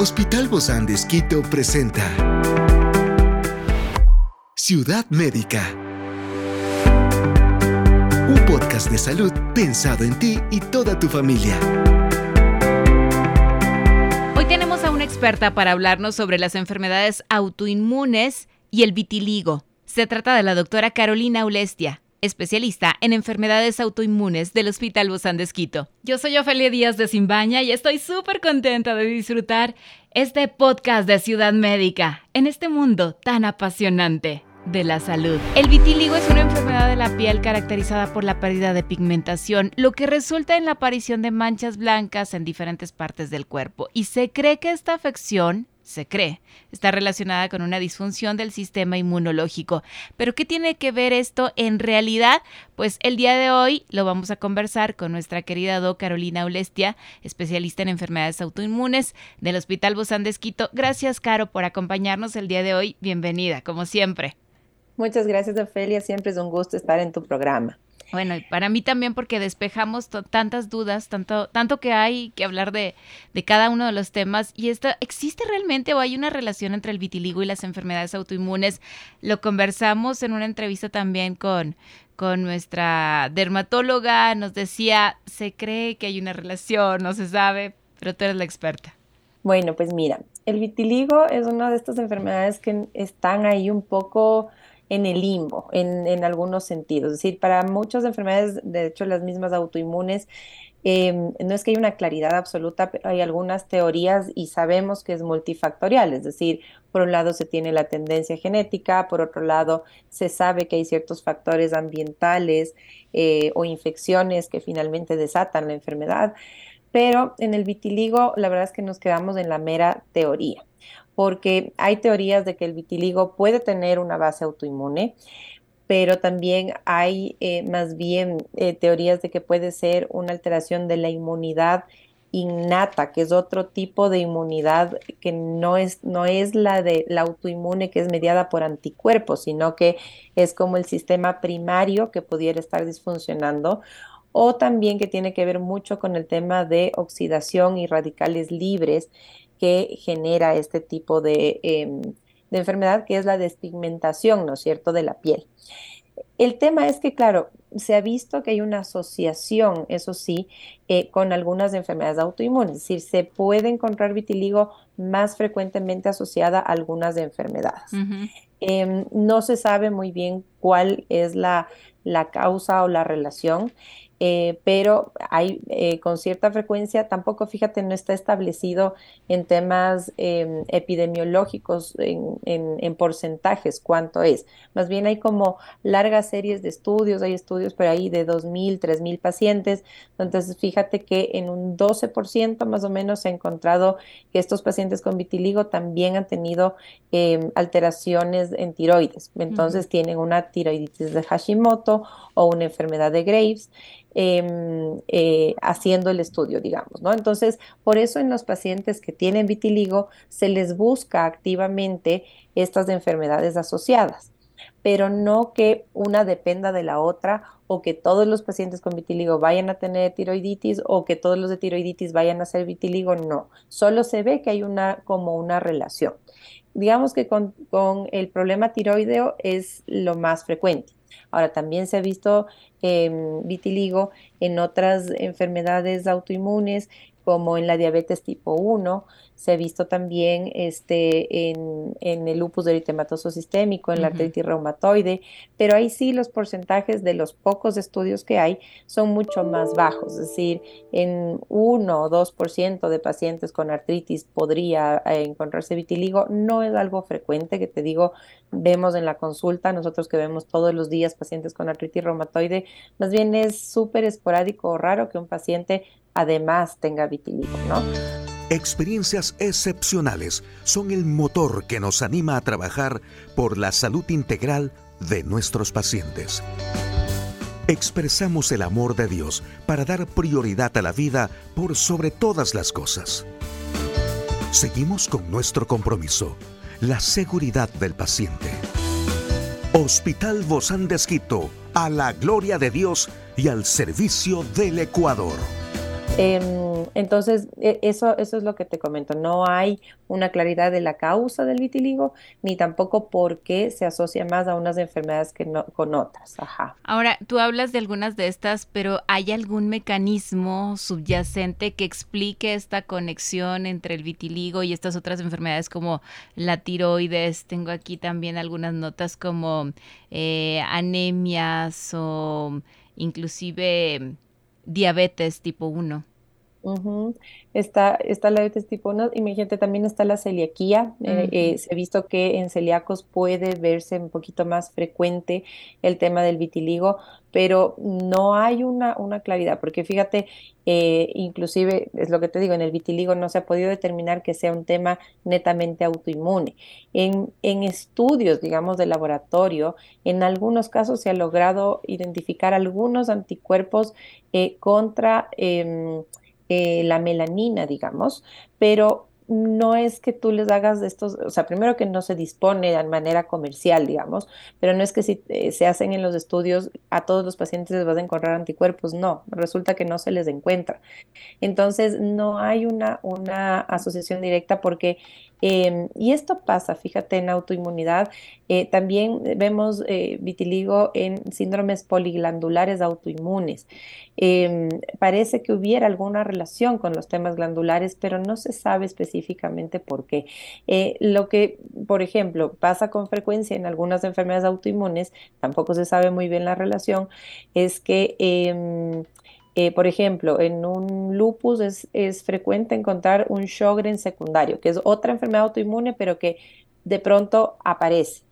Hospital Bozán de Esquito presenta Ciudad Médica. Un podcast de salud pensado en ti y toda tu familia. Hoy tenemos a una experta para hablarnos sobre las enfermedades autoinmunes y el vitiligo. Se trata de la doctora Carolina Ulestia especialista en enfermedades autoinmunes del Hospital Bozán de Esquito. Yo soy Ofelia Díaz de Simbaña y estoy súper contenta de disfrutar este podcast de Ciudad Médica en este mundo tan apasionante de la salud. El vitiligo es una enfermedad de la piel caracterizada por la pérdida de pigmentación, lo que resulta en la aparición de manchas blancas en diferentes partes del cuerpo. Y se cree que esta afección se cree, está relacionada con una disfunción del sistema inmunológico. Pero ¿qué tiene que ver esto en realidad? Pues el día de hoy lo vamos a conversar con nuestra querida Do Carolina Ulestia, especialista en enfermedades autoinmunes del Hospital Bozán de Esquito. Gracias, Caro, por acompañarnos el día de hoy. Bienvenida, como siempre. Muchas gracias, Ofelia. Siempre es un gusto estar en tu programa. Bueno, y para mí también porque despejamos tantas dudas, tanto, tanto que hay que hablar de, de, cada uno de los temas. Y esto, ¿existe realmente o hay una relación entre el vitiligo y las enfermedades autoinmunes? Lo conversamos en una entrevista también con, con nuestra dermatóloga. Nos decía, se cree que hay una relación, no se sabe, pero tú eres la experta. Bueno, pues mira, el vitiligo es una de estas enfermedades que están ahí un poco en el limbo, en, algunos sentidos. Es decir, para muchas enfermedades, de hecho las mismas autoinmunes, em, no es que haya una claridad absoluta, pero hay algunas teorías y sabemos que es multifactorial, es decir, por un lado se tiene la tendencia genética, por otro lado se sabe que hay ciertos factores ambientales eh, o infecciones que finalmente desatan la enfermedad, pero en el vitiligo la verdad es que nos quedamos en la mera teoría porque hay teorías de que el vitiligo puede tener una base autoinmune, pero también hay eh, más bien eh, teorías de que puede ser una alteración de la inmunidad innata, que es otro tipo de inmunidad que no es, no es la de la autoinmune que es mediada por anticuerpos, sino que es como el sistema primario que pudiera estar disfuncionando o también que tiene que ver mucho con el tema de oxidación y radicales libres que genera este tipo em, de, enfermedad, que es la despigmentación, ¿no es cierto?, de la piel. El tema es que, claro, se ha visto que hay una asociación, eso sí, eh, con algunas enfermedades autoinmunes, es decir, se puede encontrar vitiligo más frecuentemente asociada a algunas enfermedades. Em, no se sabe muy bien cuál es la, la causa o la relación. Eh, pero hay eh, con cierta frecuencia, tampoco fíjate, no está establecido en temas em, epidemiológicos, en, en, porcentajes, cuánto es. Más bien hay como largas series de estudios, hay estudios por ahí de 2.000, 3.000 pacientes, entonces fíjate que en un 12% más o menos se ha encontrado que estos pacientes con vitiligo también han tenido em, alteraciones en tiroides, entonces tienen una tiroiditis de Hashimoto o una enfermedad de Graves. Em, eh, haciendo el estudio, digamos, ¿no? Entonces, por eso en los pacientes que tienen vitiligo se les busca activamente estas enfermedades asociadas pero no que una dependa de la otra o que todos los pacientes con vitiligo vayan a tener tiroiditis o que todos los de tiroiditis vayan a ser vitiligo, no, solo se ve que hay una como una relación. Digamos que con, con el problema tiroideo es lo más frecuente. Ahora, también se ha visto em, vitiligo en otras enfermedades autoinmunes, como en la diabetes tipo 1, se ha visto también este, en, el lupus eritematoso sistémico, en la artritis reumatoide, pero ahí sí los porcentajes de los pocos estudios que hay son mucho más bajos, es decir, en 1 o 2% de pacientes con artritis podría eh, encontrarse vitiligo, no es algo frecuente que te digo, vemos en la consulta, nosotros que vemos todos los días pacientes con artritis reumatoide, más bien es súper esporádico o raro que un paciente además tenga vitiligo, ¿no? Experiencias excepcionales son el motor que nos anima a trabajar por la salud integral de nuestros pacientes. Expresamos el amor de Dios para dar prioridad a la vida por sobre todas las cosas. Seguimos con nuestro compromiso, la seguridad del paciente. Hospital Bozán de Esquito, a la gloria de Dios y al servicio del Ecuador. Em, Entonces, e, eso, eso es lo que te comento. No hay una claridad de la causa del vitiligo, ni tampoco por qué se asocia más a unas enfermedades que no, con otras. Ajá. Ahora, tú hablas de algunas de estas, pero ¿hay algún mecanismo subyacente que explique esta conexión entre el vitiligo y estas otras enfermedades como la tiroides? Tengo aquí también algunas notas como eh, anemias o inclusive diabetes tipo 1. Está, está la diabetes tipo 1, imagínate, también está la celiaquía. Eh, eh, se ha visto que en celíacos puede verse un poquito más frecuente el tema del vitiligo, pero no hay una, una claridad, porque fíjate, eh, inclusive es lo que te digo, en el vitiligo no se ha podido determinar que sea un tema netamente autoinmune. En, en estudios, digamos, de laboratorio, en algunos casos se ha logrado identificar algunos anticuerpos contra em, la melanina, digamos, pero no es que tú les hagas estos, o sea, primero que no se dispone de manera comercial, digamos, pero no es que si eh, se hacen en los estudios a todos los pacientes les vas a encontrar anticuerpos, no, resulta que no se les encuentra. Entonces, no hay una, una asociación directa porque Em, y esto pasa, fíjate, en autoinmunidad. Eh, también vemos eh, vitiligo en síndromes poliglandulares autoinmunes. Em, parece que hubiera alguna relación con los temas glandulares, pero no se sabe específicamente por qué. Eh, lo que, por ejemplo, pasa con frecuencia en algunas enfermedades autoinmunes, tampoco se sabe muy bien la relación, es que em, eh, por ejemplo, en un lupus es, frecuente encontrar un Sjogren secundario, que es otra enfermedad autoinmune, pero que de pronto aparece.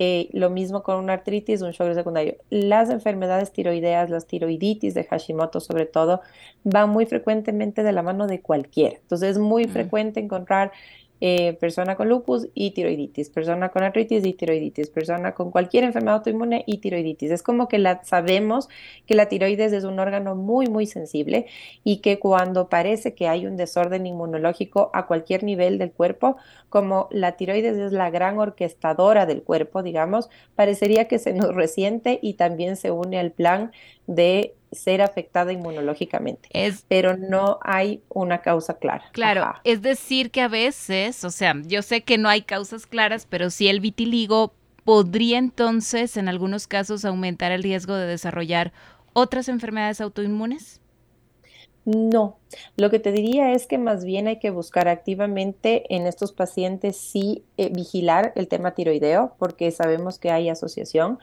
Eh, lo mismo con una artritis, un Sjogren secundario. Las enfermedades tiroideas, las tiroiditis de Hashimoto sobre todo, van muy frecuentemente de la mano de cualquiera. Entonces es muy frecuente encontrar eh, persona con lupus y tiroiditis, persona con artritis y tiroiditis, persona con cualquier enfermedad autoinmune y tiroiditis. Es como que la, sabemos que la tiroides es un órgano muy, muy sensible y que cuando parece que hay un desorden inmunológico a cualquier nivel del cuerpo, como la tiroides es la gran orquestadora del cuerpo, digamos, parecería que se nos resiente y también se une al plan de ser afectada inmunológicamente, pero no hay una causa clara. Claro, es decir que a veces, o sea, yo sé que no hay causas claras, pero si el vitiligo podría entonces en algunos casos aumentar el riesgo de desarrollar otras enfermedades autoinmunes. No, lo que te diría es que más bien hay que buscar activamente en estos pacientes sí eh, vigilar el tema tiroideo, porque sabemos que hay asociación.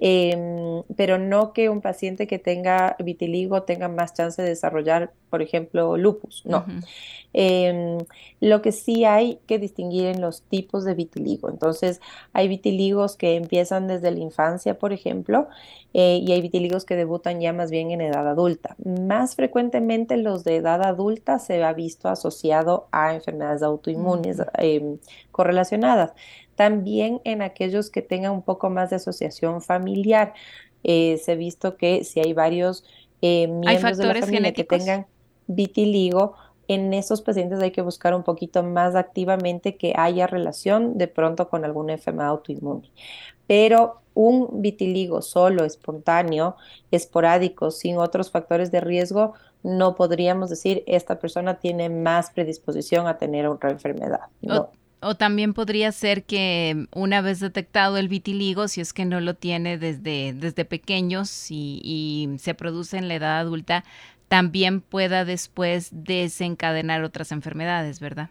Em, pero no que un paciente que tenga vitiligo tenga más chance de desarrollar, por ejemplo, lupus, no. Em, lo que sí hay que distinguir en los tipos de vitiligo. Entonces, hay vitiligos que empiezan desde la infancia, por ejemplo, eh, y hay vitiligos que debutan ya más bien en edad adulta. Más frecuentemente los de edad adulta se ha visto asociado a enfermedades autoinmunes em, correlacionadas también en aquellos que tengan un poco más de asociación familiar. Eh, se ha visto que si hay varios eh, miembros de la familia que tengan vitiligo, en esos pacientes hay que buscar un poquito más activamente que haya relación de pronto con alguna enfermedad autoinmune. Pero un vitiligo solo, espontáneo, esporádico, sin otros factores de riesgo, no podríamos decir esta persona tiene más predisposición a tener otra enfermedad. No. O también podría ser que una vez detectado el vitiligo, si es que no lo tiene desde, desde pequeños y, y se produce en la edad adulta, también pueda después desencadenar otras enfermedades, ¿verdad?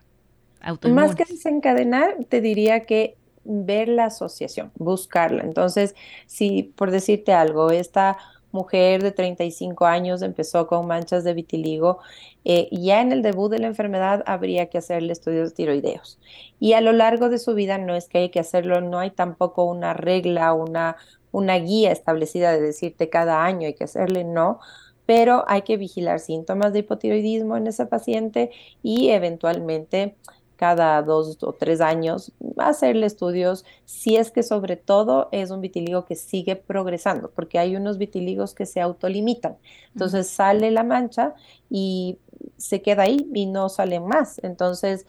Más que desencadenar, te diría que ver la asociación, buscarla. Entonces, si por decirte algo, esta mujer de 35 años empezó con manchas de vitiligo, eh, ya en el debut de la enfermedad habría que hacerle estudios tiroideos. Y a lo largo de su vida no es que hay que hacerlo, no hay tampoco una regla, una, una guía establecida de decirte cada año hay que hacerle, no, pero hay que vigilar síntomas de hipotiroidismo en ese paciente y eventualmente cada dos o tres años, hacerle estudios si es que sobre todo es un vitiligo que sigue progresando, porque hay unos vitiligos que se autolimitan. Entonces sale la mancha y se queda ahí y no sale más. Entonces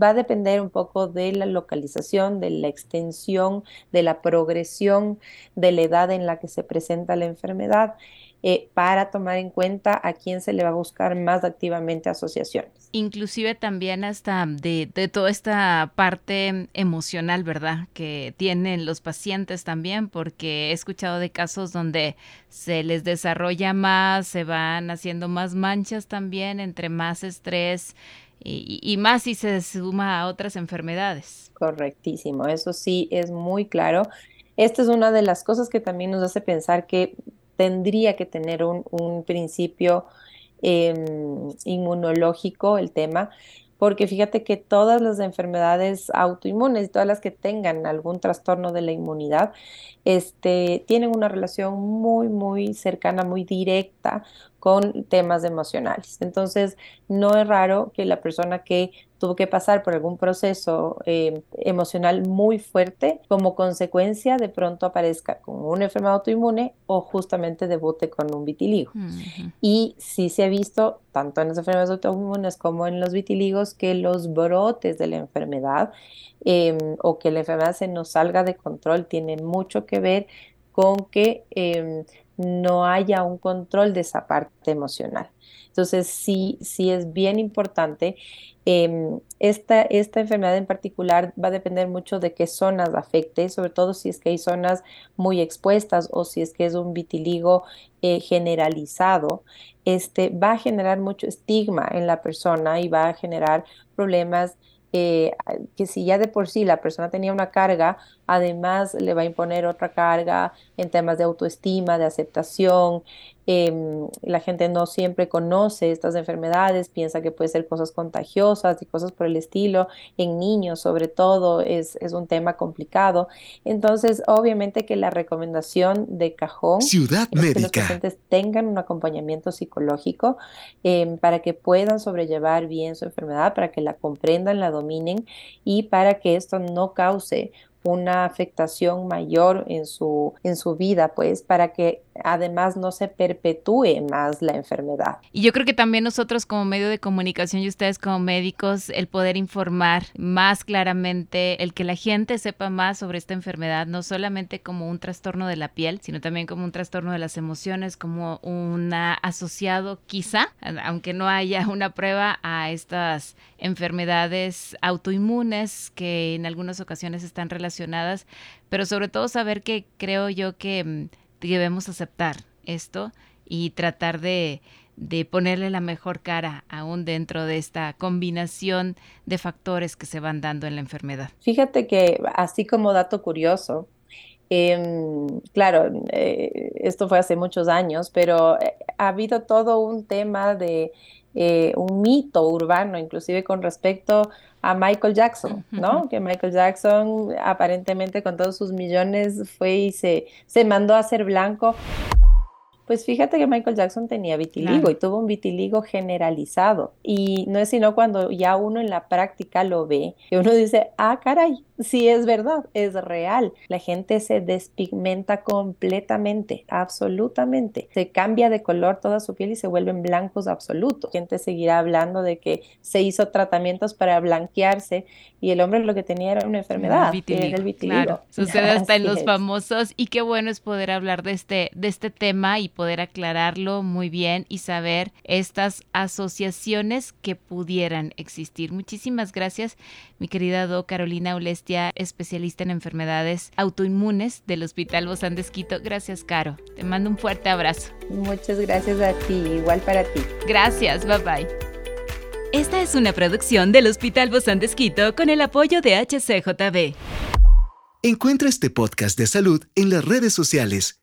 va a depender un poco de la localización, de la extensión, de la progresión, de la edad en la que se presenta la enfermedad. Eh, para tomar en cuenta a quién se le va a buscar más activamente asociaciones. Inclusive también hasta de, de toda esta parte emocional, ¿verdad? Que tienen los pacientes también, porque he escuchado de casos donde se les desarrolla más, se van haciendo más manchas también, entre más estrés y, y más si se suma a otras enfermedades. Correctísimo, eso sí es muy claro. Esta es una de las cosas que también nos hace pensar que tendría que tener un, principio em, inmunológico el tema, porque fíjate que todas las enfermedades autoinmunes todas las que tengan algún trastorno de la inmunidad, este, tienen una relación muy, muy cercana, muy directa con temas emocionales. Entonces, no es raro que la persona que tuvo que pasar por algún proceso eh, emocional muy fuerte, como consecuencia de pronto aparezca con una enfermedad autoinmune o justamente debute con un vitiligo. Y sí se ha visto, tanto en las enfermedades autoinmunes como en los vitiligos, que los brotes de la enfermedad em, o que la enfermedad se nos salga de control tiene mucho que ver con que em, no haya un control de esa parte emocional. Entonces, sí, sí es bien importante. Em, esta, esta enfermedad en particular va a depender mucho de qué zonas afecte, sobre todo si es que hay zonas muy expuestas o si es que es un vitiligo eh, generalizado. Este, va a generar mucho estigma en la persona y va a generar problemas eh, que si ya de por sí la persona tenía una carga, además le va a imponer otra carga en temas de autoestima, de aceptación, Em, la gente no siempre conoce estas enfermedades, piensa que puede ser cosas contagiosas y cosas por el estilo. En niños, sobre todo, es, es un tema complicado. Entonces, obviamente que la recomendación de cajón Ciudad es Médica. que los pacientes tengan un acompañamiento psicológico em, para que puedan sobrellevar bien su enfermedad, para que la comprendan, la dominen y para que esto no cause una afectación mayor en su, en su vida, pues para que además no se perpetúe más la enfermedad. Y yo creo que también nosotros como medio de comunicación y ustedes como médicos, el poder informar más claramente, el que la gente sepa más sobre esta enfermedad, no solamente como un trastorno de la piel, sino también como un trastorno de las emociones, como un asociado quizá, aunque no haya una prueba a estas enfermedades autoinmunes que en algunas ocasiones están relacionadas, pero sobre todo saber que creo yo que mm, debemos aceptar esto y tratar de, ponerle la mejor cara aún dentro de esta combinación de factores que se van dando en la enfermedad. Fíjate que así como dato curioso, em, claro, eh, esto fue hace muchos años, pero eh, ha habido todo un tema de eh, un mito urbano, inclusive con respecto a Michael Jackson, ¿no? Que Michael Jackson aparentemente con todos sus millones fue y se, se mandó a ser blanco. Pues fíjate que Michael Jackson tenía vitiligo y tuvo un vitiligo generalizado. Y no es sino cuando ya uno en la práctica lo ve, que uno dice, ah, caray, sí es verdad, es real. La gente se despigmenta completamente, absolutamente. Se cambia de color toda su piel y se vuelven blancos absolutos. La gente seguirá hablando de que se hizo tratamientos para blanquearse y el hombre lo que tenía era una enfermedad, vitiligo, el vitiligo. Claro. Sucede hasta en los famosos y qué bueno es poder hablar de este, de este tema y poder aclararlo muy bien y saber estas asociaciones que pudieran existir. Muchísimas gracias, mi querida Do Carolina Ulestia, especialista en enfermedades autoinmunes del Hospital Bozán de Esquito. Gracias, Caro. Te mando un fuerte abrazo. Muchas gracias a ti, igual para ti. Gracias, bye bye. Esta es una producción del Hospital Bozán de Esquito con el apoyo de HCJB. Encuentra este podcast de salud en las redes sociales